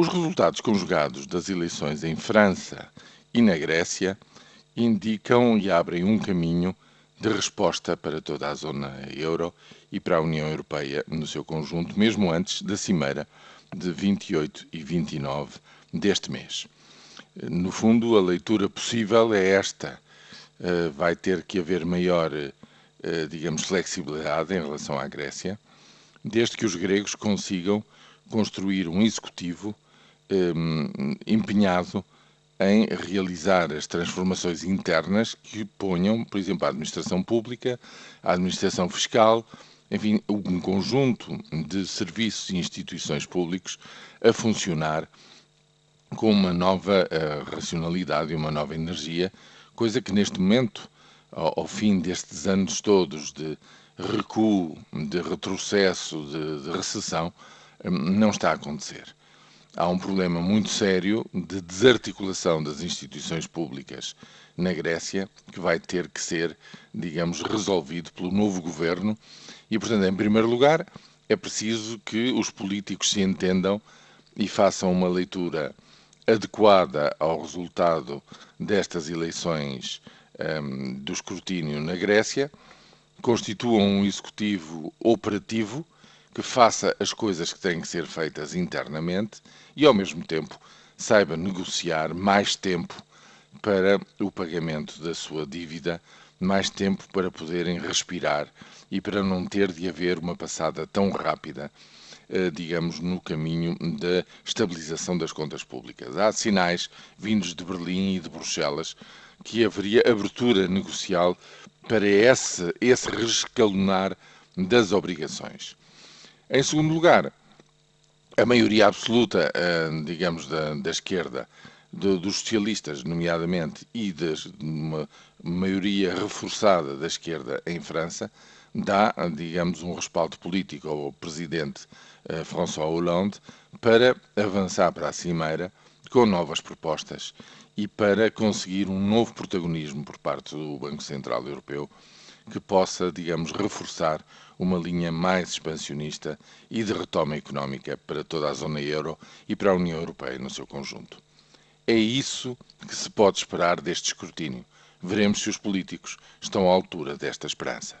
Os resultados conjugados das eleições em França e na Grécia indicam e abrem um caminho de resposta para toda a zona euro e para a União Europeia no seu conjunto, mesmo antes da cimeira de 28 e 29 deste mês. No fundo, a leitura possível é esta: eh, vai ter que haver maior, eh, digamos, flexibilidade em relação à Grécia, desde que os gregos consigam construir um executivo um, empenhado em realizar as transformações internas que ponham, por exemplo, a administração pública, a administração fiscal, enfim, um conjunto de serviços e instituições públicos a funcionar com uma nova uh, racionalidade e uma nova energia, coisa que neste momento, ao, ao fim destes anos todos de recuo, de retrocesso, de, de recessão, um, não está a acontecer há um problema muito sério de desarticulação das instituições públicas na Grécia, que vai ter que ser, digamos, resolvido pelo novo governo. E, portanto, em primeiro lugar, é preciso que os políticos se entendam e façam uma leitura adequada ao resultado destas eleições um, do escrutínio na Grécia, constituam um executivo operativo que faça as coisas que têm que ser feitas internamente e, ao mesmo tempo, saiba negociar mais tempo para o pagamento da sua dívida, mais tempo para poderem respirar e para não ter de haver uma passada tão rápida, eh, digamos, no caminho da estabilização das contas públicas. Há sinais vindos de Berlim e de Bruxelas que haveria abertura negocial para esse, esse rescalonar das obrigações. Em segundo lugar, a maioria absoluta, eh, digamos, da, da esquerda, dos socialistas, nomeadamente, e de uma maioria reforçada da esquerda em França, dá, digamos, um respaldo político ao presidente eh, François Hollande para avançar para a Cimeira com novas propostas e para conseguir um novo protagonismo por parte do Banco Central Europeu que possa, digamos, reforçar uma linha mais expansionista e de retoma económica para toda a zona euro e para a União Europeia no seu conjunto. É isso que se pode esperar deste escrutínio. Veremos se os políticos estão à altura desta esperança.